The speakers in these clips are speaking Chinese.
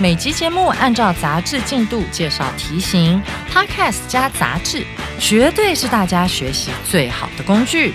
每集节目按照杂志进度介绍题型，Podcast 加杂志，绝对是大家学习最好的工具。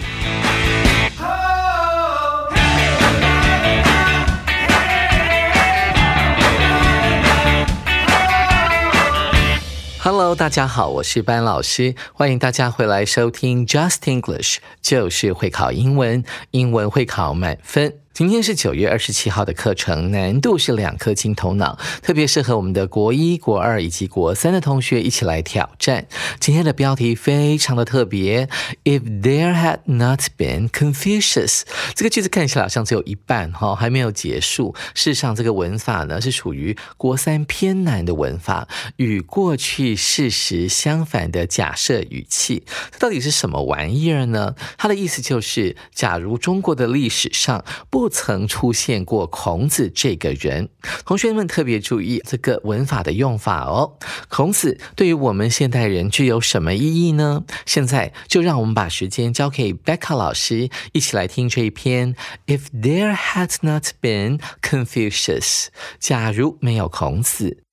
Hello，大家好，我是班老师，欢迎大家回来收听 Just English，就是会考英文，英文会考满分。今天是九月二十七号的课程，难度是两颗金头脑，特别适合我们的国一、国二以及国三的同学一起来挑战。今天的标题非常的特别，If there had not been Confucius，这个句子看起来好像只有一半哈，还没有结束。事实上，这个文法呢是属于国三偏难的文法，与过去事实相反的假设语气，这到底是什么玩意儿呢？它的意思就是，假如中国的历史上不不曾出现过孔子这个人，同学们特别注意这个文法的用法哦。孔子对于我们现代人具有什么意义呢？现在就让我们把时间交给 Becca 老师，一起来听这一篇。If there had not been Confucius，假如没有孔子。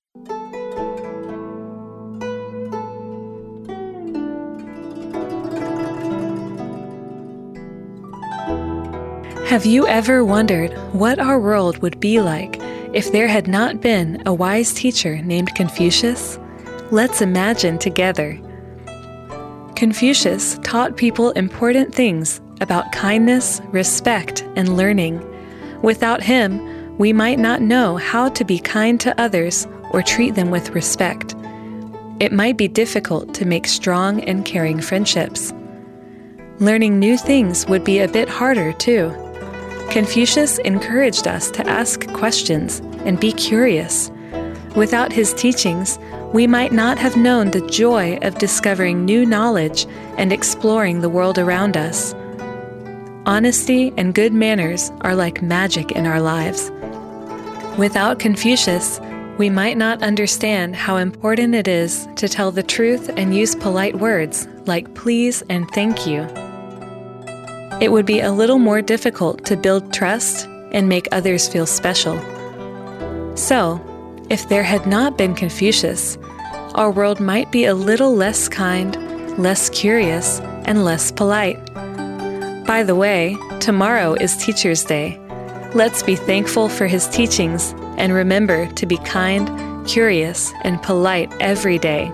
Have you ever wondered what our world would be like if there had not been a wise teacher named Confucius? Let's imagine together. Confucius taught people important things about kindness, respect, and learning. Without him, we might not know how to be kind to others or treat them with respect. It might be difficult to make strong and caring friendships. Learning new things would be a bit harder, too. Confucius encouraged us to ask questions and be curious. Without his teachings, we might not have known the joy of discovering new knowledge and exploring the world around us. Honesty and good manners are like magic in our lives. Without Confucius, we might not understand how important it is to tell the truth and use polite words like please and thank you it would be a little more difficult to build trust and make others feel special. So, if there had not been Confucius, our world might be a little less kind, less curious, and less polite. By the way, tomorrow is Teacher's Day. Let's be thankful for his teachings and remember to be kind, curious, and polite every day.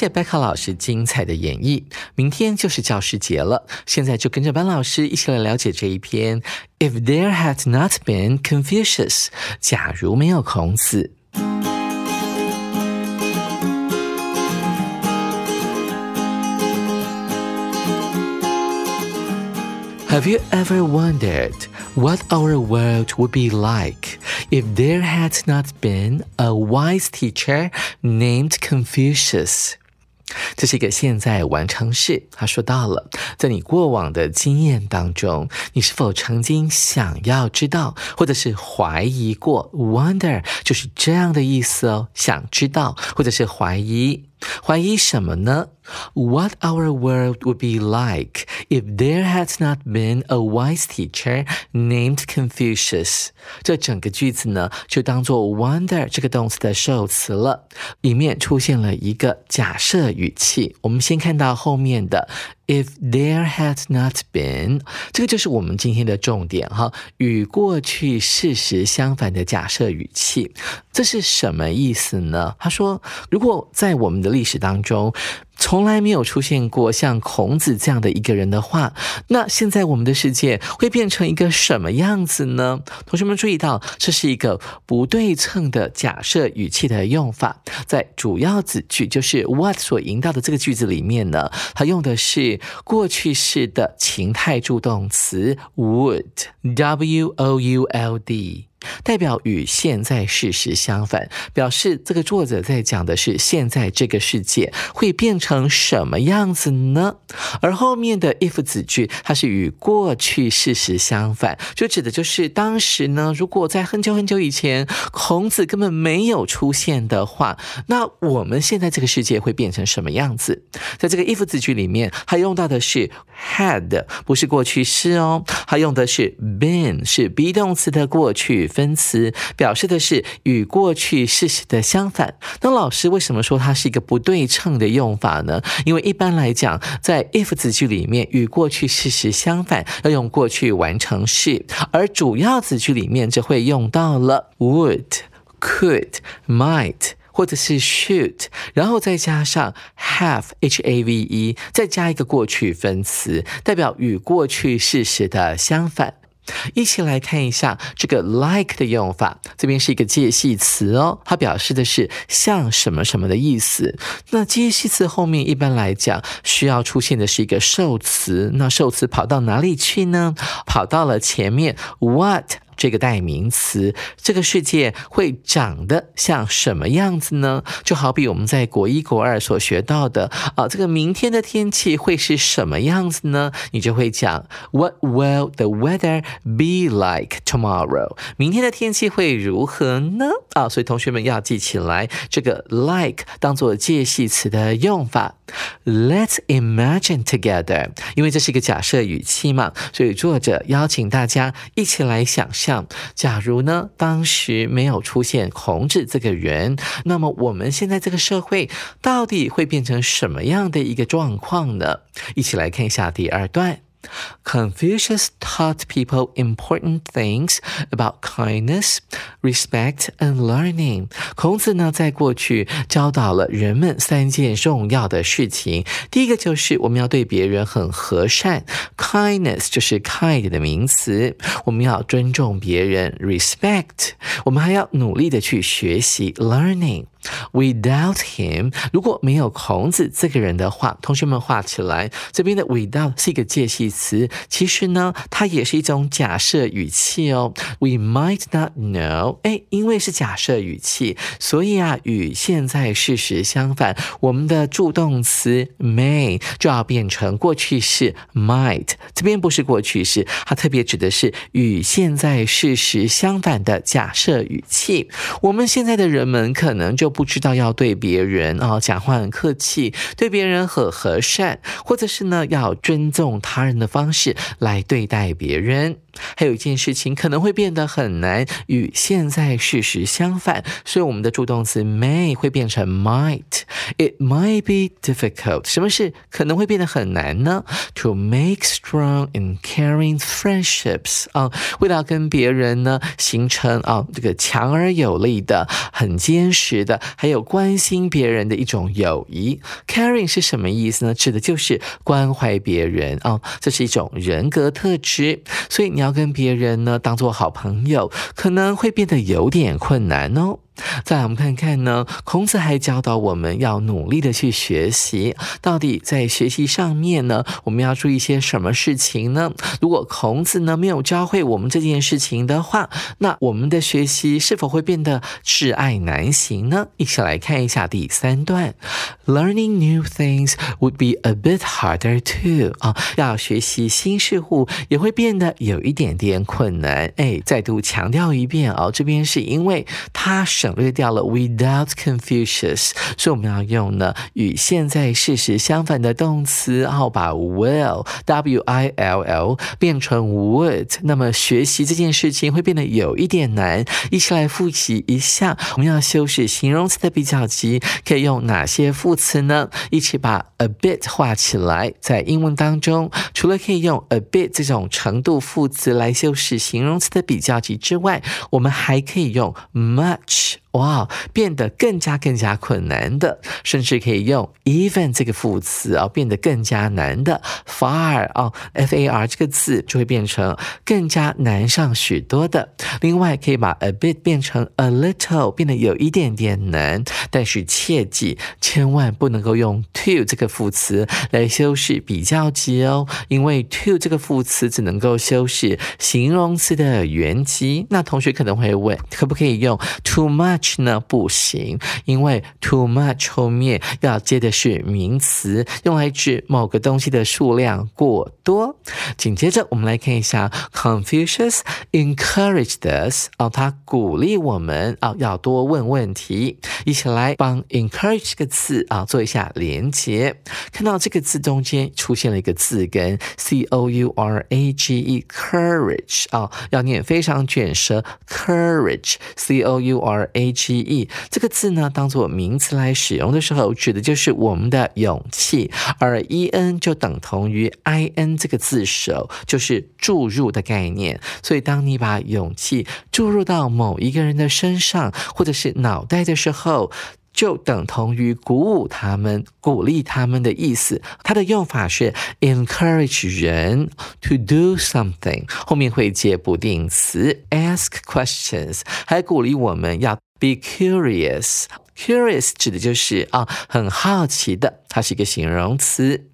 谢谢贝卡老师精彩的演绎。明天就是教师节了，现在就跟着班老师一起来了解这一篇。If there had not been Confucius，假如没有孔子。Have you ever wondered what our world would be like if there had not been a wise teacher named Confucius? 这是一个现在完成式。他说到了，在你过往的经验当中，你是否曾经想要知道，或者是怀疑过？Wonder 就是这样的意思哦，想知道或者是怀疑。怀疑什么呢？What our world would be like if there had not been a wise teacher named Confucius？这整个句子呢，就当做 wonder 这个动词的受词了，里面出现了一个假设语气。我们先看到后面的。If there had not been，这个就是我们今天的重点哈，与过去事实相反的假设语气，这是什么意思呢？他说，如果在我们的历史当中，从来没有出现过像孔子这样的一个人的话，那现在我们的世界会变成一个什么样子呢？同学们注意到，这是一个不对称的假设语气的用法，在主要子句就是 what 所引导的这个句子里面呢，它用的是过去式的情态助动词 would，w o u l d。代表与现在事实相反，表示这个作者在讲的是现在这个世界会变成什么样子呢？而后面的 if 子句，它是与过去事实相反，就指的就是当时呢，如果在很久很久以前，孔子根本没有出现的话，那我们现在这个世界会变成什么样子？在这个 if 子句里面，它用到的是 had，不是过去式哦，它用的是 been，是 be 动词的过去。分词表示的是与过去事实的相反。那老师为什么说它是一个不对称的用法呢？因为一般来讲，在 if 子句里面，与过去事实相反要用过去完成式，而主要子句里面就会用到了 would、could、might 或者是 should，然后再加上 have、h a v e，再加一个过去分词，代表与过去事实的相反。一起来看一下这个 like 的用法，这边是一个介系词哦，它表示的是像什么什么的意思。那介系词后面一般来讲需要出现的是一个受词，那受词跑到哪里去呢？跑到了前面 what。这个代名词，这个世界会长得像什么样子呢？就好比我们在国一、国二所学到的啊，这个明天的天气会是什么样子呢？你就会讲 What will the weather be like tomorrow？明天的天气会如何呢？啊，所以同学们要记起来这个 like 当做介系词的用法。Let's imagine together，因为这是一个假设语气嘛，所以作者邀请大家一起来想象。假如呢，当时没有出现孔子这个人，那么我们现在这个社会到底会变成什么样的一个状况呢？一起来看一下第二段。Confucius taught people important things about kindness, respect, and learning. 孔子呢，在过去教导了人们三件重要的事情。第一个就是我们要对别人很和善，kindness 就是 kind 的名词，我们要尊重别人，respect，我们还要努力的去学习，learning。Without him，如果没有孔子这个人的话，同学们画起来。这边的 without 是一个介系词，其实呢，它也是一种假设语气哦。We might not know，哎，因为是假设语气，所以啊，与现在事实相反，我们的助动词 may 就要变成过去式 might。这边不是过去式，它特别指的是与现在事实相反的假设语气。我们现在的人们可能就不知道要对别人啊讲话很客气，对别人很和善，或者是呢要尊重他人的方式来对待别人。还有一件事情可能会变得很难，与现在事实相反，所以我们的助动词 may 会变成 might。It might be difficult。什么是可能会变得很难呢？To make strong and caring friendships 啊，为了跟别人呢形成啊这个强而有力的、很坚实的，还有关心别人的一种友谊。Caring 是什么意思呢？指的就是关怀别人啊，这是一种人格特质。所以你。要跟别人呢当做好朋友，可能会变得有点困难哦。再来，我们看看呢。孔子还教导我们要努力的去学习。到底在学习上面呢，我们要注意些什么事情呢？如果孔子呢没有教会我们这件事情的话，那我们的学习是否会变得挚爱难行呢？一起来看一下第三段。Learning new things would be a bit harder too。啊，要学习新事物也会变得有一点点困难。哎，再度强调一遍哦，这边是因为他什。省略掉了 without Confucius，所以我们要用呢与现在事实相反的动词，然后把 will w i l l 变成 would，那么学习这件事情会变得有一点难。一起来复习一下，我们要修饰形容词的比较级，可以用哪些副词呢？一起把 a bit 画起来。在英文当中，除了可以用 a bit 这种程度副词来修饰形容词的比较级之外，我们还可以用 much。哇，变得更加更加困难的，甚至可以用 even 这个副词啊，变得更加难的 far 哦，f a r 这个字就会变成更加难上许多的。另外，可以把 a bit 变成 a little，变得有一点点难。但是切记，千万不能够用 to 这个副词来修饰比较级哦，因为 to 这个副词只能够修饰形容词的原级。那同学可能会问，可不可以用 too much？呢不行，因为 too much 后面要接的是名词，用来指某个东西的数量过多。紧接着我们来看一下，Confucius encouraged us 啊，他鼓励我们啊，要多问问题。一起来帮 encourage 这个字啊做一下连接。看到这个字中间出现了一个字根 c o u r a g e，courage 啊，要念非常卷舌，courage c o u r a。G E 这个字呢，当做名词来使用的时候，指的就是我们的勇气，而 E N 就等同于 I N 这个字首，就是注入的概念。所以，当你把勇气注入到某一个人的身上，或者是脑袋的时候，就等同于鼓舞他们、鼓励他们的意思。它的用法是 encourage 人 to do something，后面会接不定词 ask questions，还鼓励我们要。Be curious. Curious 指的就是啊，很好奇的，它是一个形容词。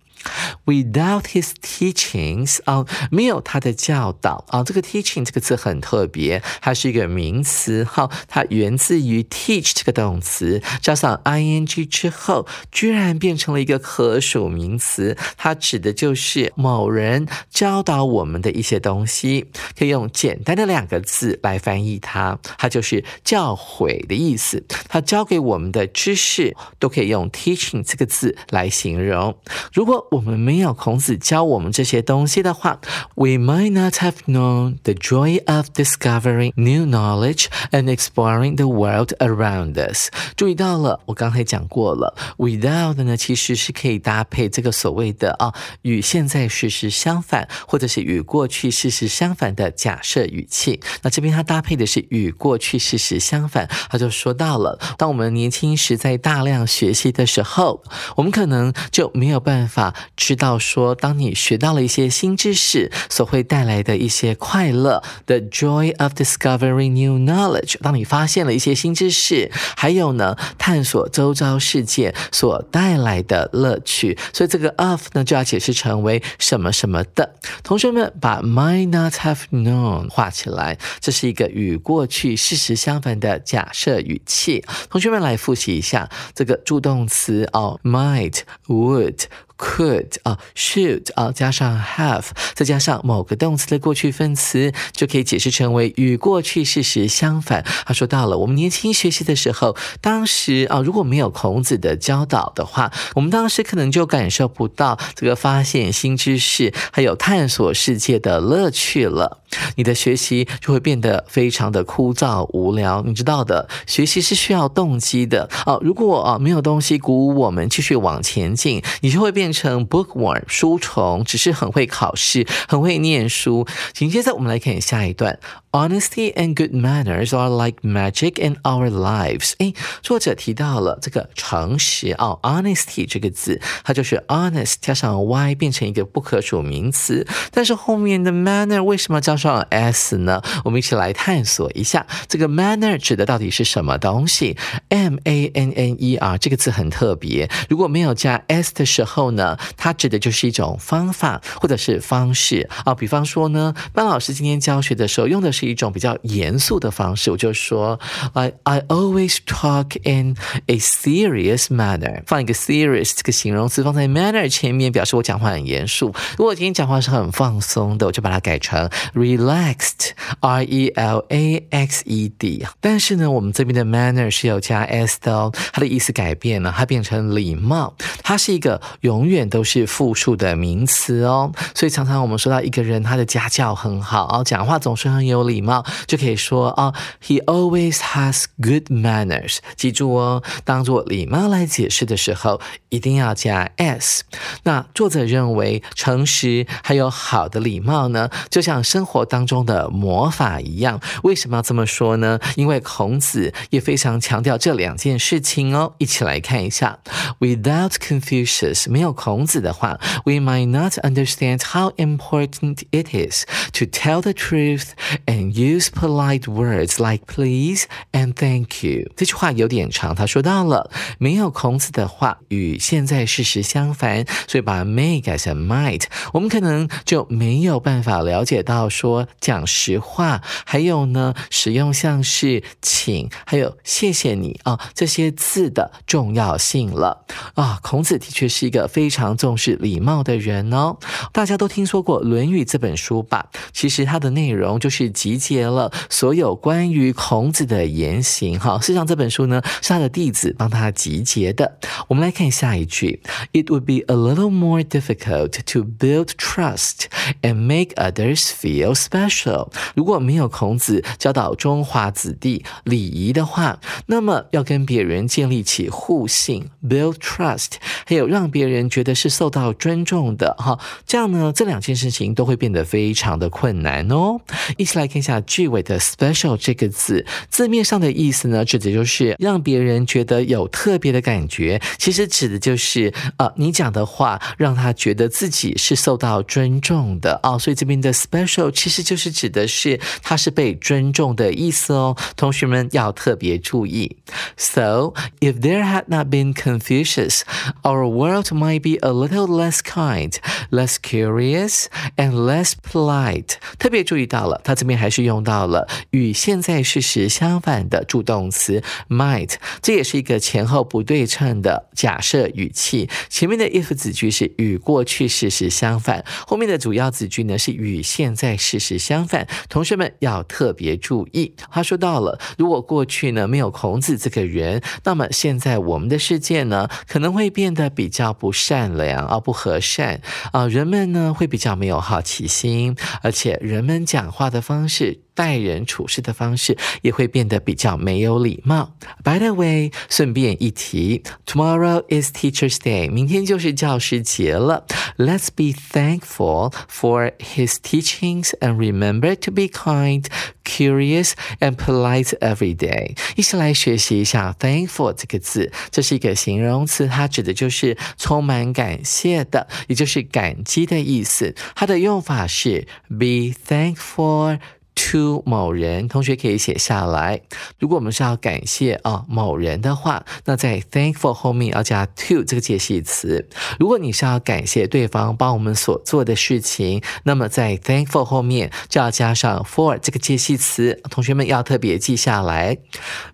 Without his teachings 啊，没有他的教导啊，这个 teaching 这个词很特别，它是一个名词哈，它源自于 teach 这个动词，加上 ing 之后，居然变成了一个可数名词，它指的就是某人教导我们的一些东西，可以用简单的两个字来翻译它，它就是教诲的意思。他教给我们的知识都可以用 teaching 这个字来形容。如果我我们没有孔子教我们这些东西的话，we might not have known the joy of discovering new knowledge and exploring the world around us。注意到了，我刚才讲过了，without 呢其实是可以搭配这个所谓的啊与现在事实相反，或者是与过去事实相反的假设语气。那这边它搭配的是与过去事实相反，他就说到了，当我们年轻时在大量学习的时候，我们可能就没有办法。知道说，当你学到了一些新知识所会带来的一些快乐，the joy of discovering new knowledge。当你发现了一些新知识，还有呢，探索周遭世界所带来的乐趣。所以这个 of 呢，就要解释成为什么什么的。同学们把 might not have known 画起来，这是一个与过去事实相反的假设语气。同学们来复习一下这个助动词哦，might would。Could 啊，should 啊，加上 have，再加上某个动词的过去分词，就可以解释成为与过去事实相反。他说到了，我们年轻学习的时候，当时啊，如果没有孔子的教导的话，我们当时可能就感受不到这个发现新知识，还有探索世界的乐趣了。你的学习就会变得非常的枯燥无聊。你知道的，学习是需要动机的哦。如果啊没有东西鼓舞我们继续往前进，你就会变成 bookworm 书虫，只是很会考试，很会念书。紧接着我们来看下一段。Honesty and good manners are like magic in our lives。哎，作者提到了这个诚实哦，honesty 这个字，它就是 honest 加上 y 变成一个不可数名词。但是后面的 manner 为什么加上 s 呢？我们一起来探索一下，这个 manner 指的到底是什么东西？m a n n e r 这个字很特别，如果没有加 s 的时候呢，它指的就是一种方法或者是方式啊。比方说呢，班老师今天教学的时候用的是。一种比较严肃的方式，我就说，I I always talk in a serious manner。放一个 serious 这个形容词放在 manner 前面，表示我讲话很严肃。如果今天讲话是很放松的，我就把它改成 relaxed，R E L A X E D。但是呢，我们这边的 manner 是有加 s 的哦，它的意思改变了，它变成礼貌。它是一个永远都是复数的名词哦，所以常常我们说到一个人他的家教很好，讲话总是很有礼。礼貌就可以说啊，He always has good manners。记住哦，当做礼貌来解释的时候，一定要加 s。那作者认为，诚实还有好的礼貌呢，就像生活 活当中的魔法一样。为什么要这么说呢？因为孔子也非常强调这两件事情哦。一起来看一下：Without Confucius，没有孔子的话，we might not understand how important it is to tell the truth and use polite words like please and thank Thank you。这句话有点长，他说到了没有孔子的话，与现在事实相反，所以把 may 改成 might，我们可能就没有办法了解到说讲实话，还有呢，使用像是请，还有谢谢你啊这些字的重要性了啊。孔子的确是一个非常重视礼貌的人哦。大家都听说过《论语》这本书吧？其实它的内容就是集结了所有关于孔子的言行哈。事实上这本书呢是他的弟子帮他集结的。我们来看下一句：It would be a little more difficult to build trust and make others feel special。如果没有孔子教导中华子弟礼仪的话，那么要跟别人建立起互信 （build trust），还有让别人觉得是受到尊重的哈，这样呢，这两件事情都会变得非常的困难哦。一起来看一下句尾的 “special” 这个字，字面上的意意思呢，指的就是让别人觉得有特别的感觉，其实指的就是呃，你讲的话让他觉得自己是受到尊重的哦。所以这边的 “special” 其实就是指的是他是被尊重的意思哦。同学们要特别注意。So if there had not been Confucius, our world might be a little less kind, less curious, and less polite。特别注意到了，它这边还是用到了与现在事实相反的助动词 might，这也是一个前后不对称的假设语气。前面的 if 子句是与过去事实相反，后面的主要子句呢是与现在事实相反。同学们要特别注意。他说到了，如果过去呢没有孔子这个人，那么现在我们的世界呢可能会变得比较不善良啊，不和善啊，人们呢会比较没有好奇心，而且人们讲话的方式。待人处事的方式也会变得比较没有礼貌。By the way，顺便一提，Tomorrow is Teacher's Day，明天就是教师节了。Let's be thankful for his teachings and remember to be kind, curious and polite every day。一起来学习一下 “thankful” 这个字，这是一个形容词，它指的就是充满感谢的，也就是感激的意思。它的用法是 be thankful。To 某人，同学可以写下来。如果我们是要感谢啊某人的话，那在 thankful 后面要加 to 这个介系词。如果你是要感谢对方帮我们所做的事情，那么在 thankful 后面就要加上 for 这个介系词。同学们要特别记下来。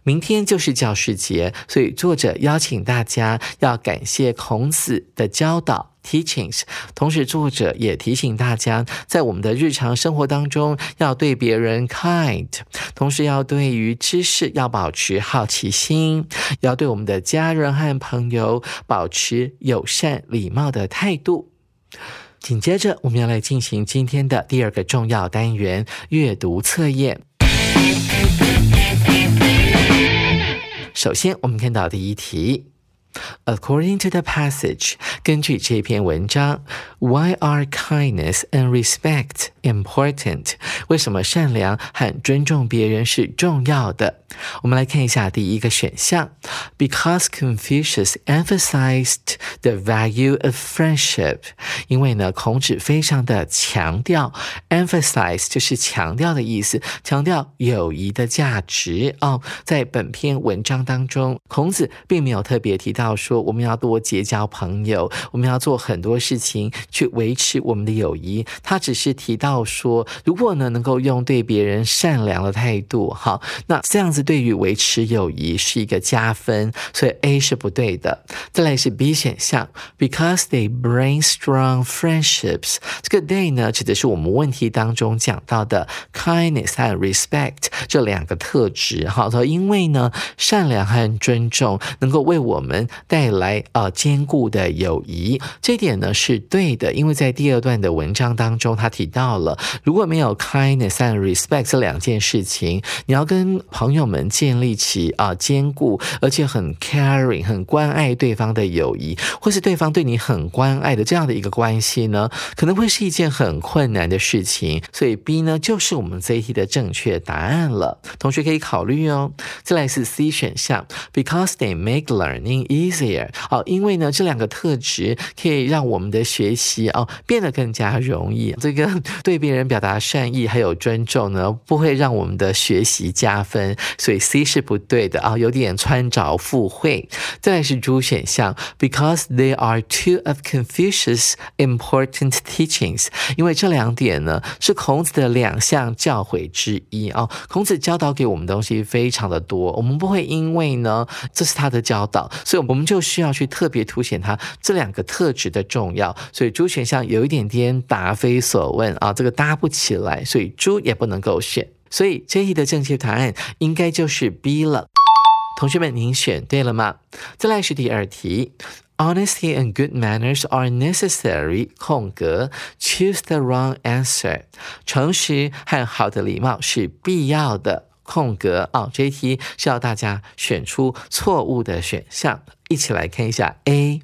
明天就是教师节，所以作者邀请大家要感谢孔子的教导。Teachings，同时作者也提醒大家，在我们的日常生活当中，要对别人 kind，同时要对于知识要保持好奇心，要对我们的家人和朋友保持友善礼貌的态度。紧接着，我们要来进行今天的第二个重要单元——阅读测验。首先，我们看到第一题。According to the passage，根据这篇文章，Why are kindness and respect important？为什么善良和尊重别人是重要的？我们来看一下第一个选项，Because Confucius emphasized the value of friendship。因为呢，孔子非常的强调，emphasize 就是强调的意思，强调友谊的价值哦。在本篇文章当中，孔子并没有特别提到。要说我们要多结交朋友，我们要做很多事情去维持我们的友谊。他只是提到说，如果呢能够用对别人善良的态度，好，那这样子对于维持友谊是一个加分，所以 A 是不对的。再来是 B 选项，because they bring strong friendships。这个 they 呢指的是我们问题当中讲到的 kindness 和 respect 这两个特质。好，说因为呢善良和尊重能够为我们。带来呃坚固的友谊。这点呢是对的，因为在第二段的文章当中，他提到了如果没有 kindness and respect 这两件事情，你要跟朋友们建立起啊坚固而且很 caring 很关爱对方的友谊，或是对方对你很关爱的这样的一个关系呢，可能会是一件很困难的事情。所以 B 呢就是我们这一题的正确答案了，同学可以考虑哦。再来是 C 选项，because they make learning easier。哦，因为呢这两个特质可以让我们的学习哦变得更加容易。这个 对别人表达善意还有尊重呢，不会让我们的学习加分，所以 C 是不对的啊，有点穿凿附会。再来是 D 选项，because they are two of Confucius' important teachings。因为这两点呢是孔子的两项教诲之一啊。孔子教导给我们东西非常的多，我们不会因为呢这是他的教导，所以我们我们就需要去特别凸显它这两个特质的重要。所以猪选项有一点点答非所问啊，这个搭不起来，所以猪也不能够选。所以这一的正确答案应该就是 B 了。同学们，您选对了吗？再来是第二题，Honesty and good manners are necessary。空格，Choose the wrong answer。诚实和好的礼貌是必要的。空格啊，这一题是要大家选出错误的选项。一起来看一下 A。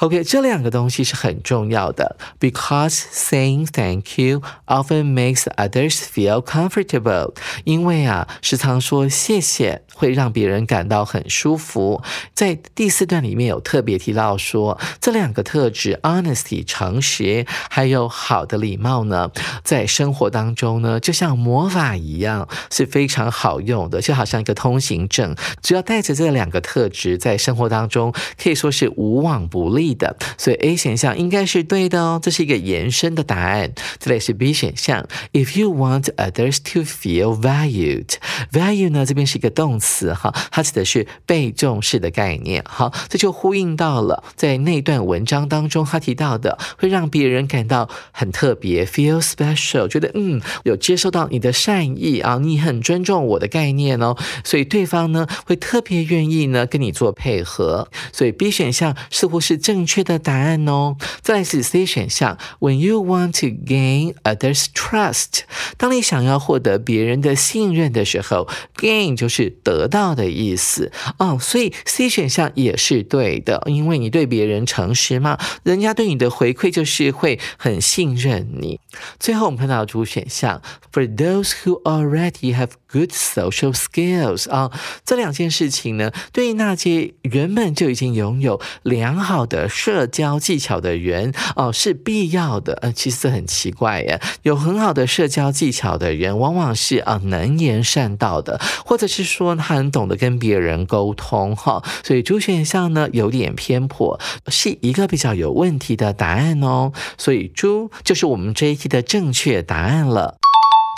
OK，这两个东西是很重要的，because saying thank you often makes others feel comfortable。因为啊，时常说谢谢会让别人感到很舒服。在第四段里面有特别提到说，这两个特质，honesty 诚实，还有好的礼貌呢，在生活当中呢，就像魔法一样，是非常好用的，就好像一个通行证。只要带着这两个特质，在生活当中可以说是无往不利。的，所以 A 选项应该是对的哦，这是一个延伸的答案。这里是 B 选项，If you want others to feel valued，value 呢这边是一个动词哈，它指的是被重视的概念。好，这就呼应到了在那段文章当中他提到的，会让别人感到很特别，feel special，觉得嗯有接受到你的善意啊，你很尊重我的概念哦，所以对方呢会特别愿意呢跟你做配合。所以 B 选项似乎是正。正确的答案哦。再来是 C 选项，When you want to gain others' trust，当你想要获得别人的信任的时候，gain 就是得到的意思哦。所以 C 选项也是对的，因为你对别人诚实嘛，人家对你的回馈就是会很信任你。最后我们看到主选项，For those who already have good social skills，啊，这两件事情呢，对于那些原本就已经拥有良好的社交技巧的人哦是必要的，呃，其实很奇怪耶。有很好的社交技巧的人，往往是啊能言善道的，或者是说他很懂得跟别人沟通哈。所以主选项呢有点偏颇，是一个比较有问题的答案哦。所以猪就是我们这一题的正确答案了。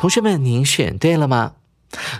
同学们，您选对了吗？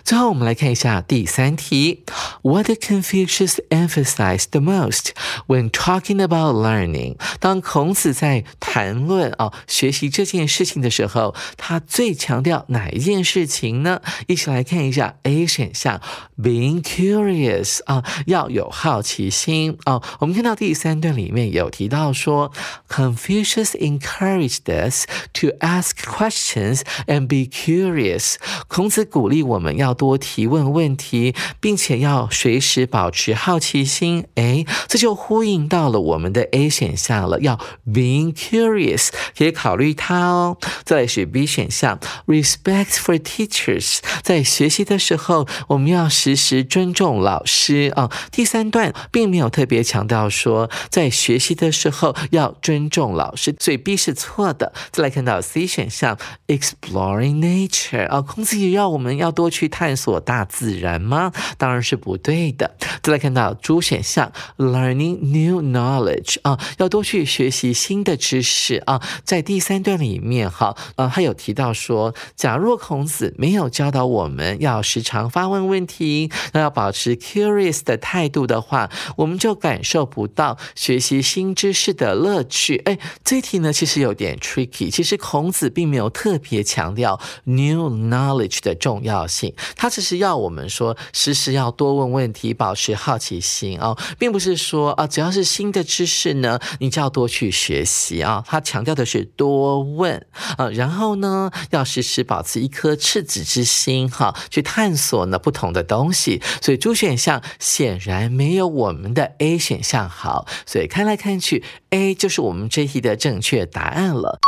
最后，我们来看一下第三题。What did Confucius emphasize the most when talking about learning？当孔子在谈论啊学习这件事情的时候，他最强调哪一件事情呢？一起来看一下 A 选项，being curious 啊，要有好奇心啊。我们看到第三段里面有提到说，Confucius encouraged us to ask questions and be curious。孔子鼓励我。我们要多提问问题，并且要随时保持好奇心。哎，这就呼应到了我们的 A 选项了，要 being curious，可以考虑它哦。再来是 B 选项，respect for teachers，在学习的时候，我们要时时尊重老师啊。第三段并没有特别强调说，在学习的时候要尊重老师，所以 B 是错的。再来看到 C 选项，exploring nature，啊，孔子也要我们要多。去探索大自然吗？当然是不对的。再来看到主选项，learning new knowledge 啊，要多去学习新的知识啊。在第三段里面，哈，呃，他有提到说，假若孔子没有教导我们要时常发问问题，那要保持 curious 的态度的话，我们就感受不到学习新知识的乐趣。哎，这题呢其实有点 tricky。其实孔子并没有特别强调 new knowledge 的重要性。性，它只是要我们说时时要多问问题，保持好奇心哦，并不是说啊，只要是新的知识呢，你就要多去学习啊。他强调的是多问啊，然后呢，要时时保持一颗赤子之心哈，去探索呢不同的东西。所以主选项显然没有我们的 A 选项好，所以看来看去，A 就是我们这题的正确答案了。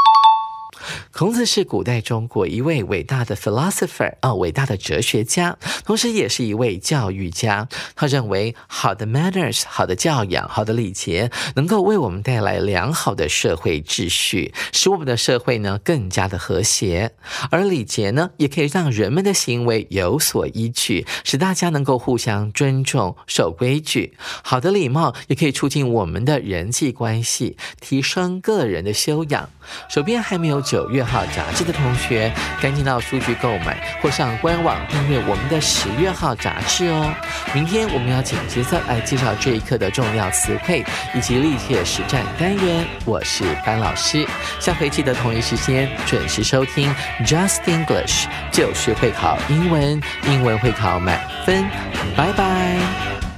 孔子是古代中国一位伟大的 philosopher 啊，伟大的哲学家，同时也是一位教育家。他认为，好的 manners，好的教养，好的礼节，能够为我们带来良好的社会秩序，使我们的社会呢更加的和谐。而礼节呢，也可以让人们的行为有所依据，使大家能够互相尊重、守规矩。好的礼貌也可以促进我们的人际关系，提升个人的修养。手边还没有九月号杂志的同学，赶紧到书局购买，或上官网订阅我们的十月号杂志哦。明天我们要紧接着来介绍这一课的重要词汇以及历届实战单元。我是班老师，下回记得同一时间准时收听 Just English，就是会考英文，英文会考满分。拜拜。